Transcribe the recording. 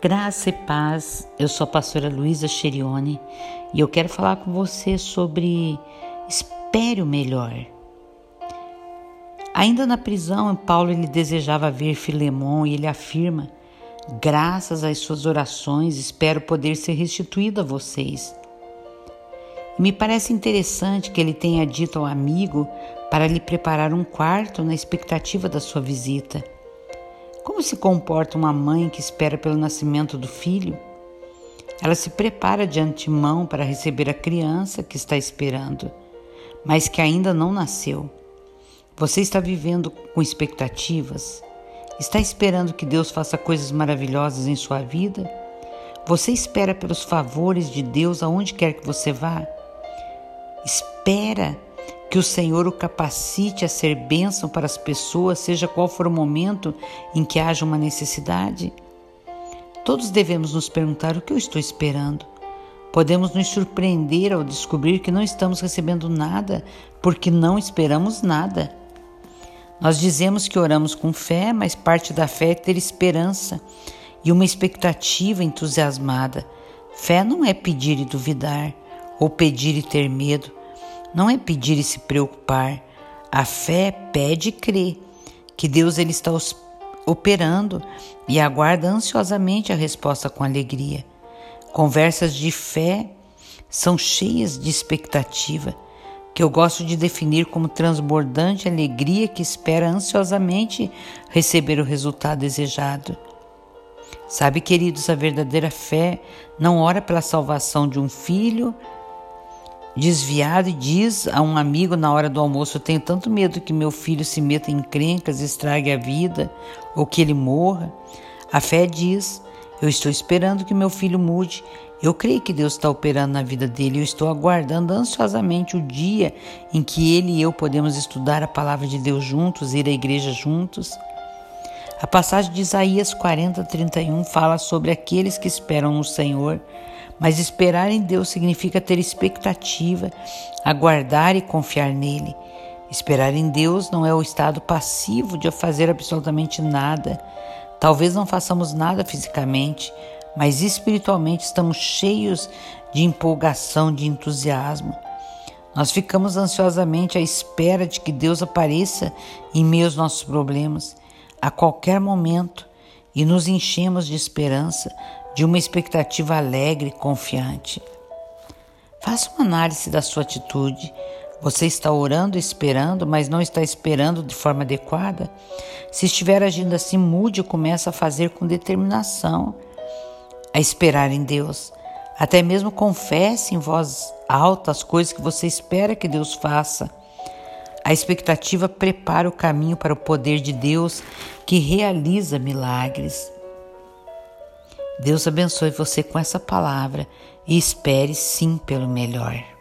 Graça e paz, eu sou a pastora Luísa Cherione e eu quero falar com você sobre espere o melhor. Ainda na prisão, Paulo ele desejava ver Filemon e ele afirma: graças às suas orações, espero poder ser restituído a vocês. Me parece interessante que ele tenha dito ao amigo para lhe preparar um quarto na expectativa da sua visita. Como se comporta uma mãe que espera pelo nascimento do filho? Ela se prepara de antemão para receber a criança que está esperando, mas que ainda não nasceu. Você está vivendo com expectativas? Está esperando que Deus faça coisas maravilhosas em sua vida? Você espera pelos favores de Deus aonde quer que você vá? Espera que o Senhor o capacite a ser bênção para as pessoas, seja qual for o momento em que haja uma necessidade. Todos devemos nos perguntar o que eu estou esperando. Podemos nos surpreender ao descobrir que não estamos recebendo nada porque não esperamos nada. Nós dizemos que oramos com fé, mas parte da fé é ter esperança e uma expectativa entusiasmada. Fé não é pedir e duvidar, ou pedir e ter medo, não é pedir e se preocupar. A fé pede e crê que Deus ele está operando e aguarda ansiosamente a resposta com alegria. Conversas de fé são cheias de expectativa, que eu gosto de definir como transbordante alegria que espera ansiosamente receber o resultado desejado. Sabe, queridos, a verdadeira fé não ora pela salvação de um filho desviado e diz a um amigo na hora do almoço: tenho tanto medo que meu filho se meta em crencas, estrague a vida ou que ele morra. A fé diz: Eu estou esperando que meu filho mude. Eu creio que Deus está operando na vida dele. Eu estou aguardando ansiosamente o dia em que ele e eu podemos estudar a palavra de Deus juntos, ir à igreja juntos. A passagem de Isaías 40, 31 fala sobre aqueles que esperam no Senhor mas esperar em Deus significa ter expectativa, aguardar e confiar nele. Esperar em Deus não é o estado passivo de fazer absolutamente nada. Talvez não façamos nada fisicamente, mas espiritualmente estamos cheios de empolgação, de entusiasmo. Nós ficamos ansiosamente à espera de que Deus apareça em meio aos nossos problemas, a qualquer momento, e nos enchemos de esperança, de uma expectativa alegre e confiante. Faça uma análise da sua atitude. Você está orando, esperando, mas não está esperando de forma adequada? Se estiver agindo assim, mude e comece a fazer com determinação, a esperar em Deus. Até mesmo confesse em voz alta as coisas que você espera que Deus faça. A expectativa prepara o caminho para o poder de Deus que realiza milagres. Deus abençoe você com essa palavra e espere sim pelo melhor.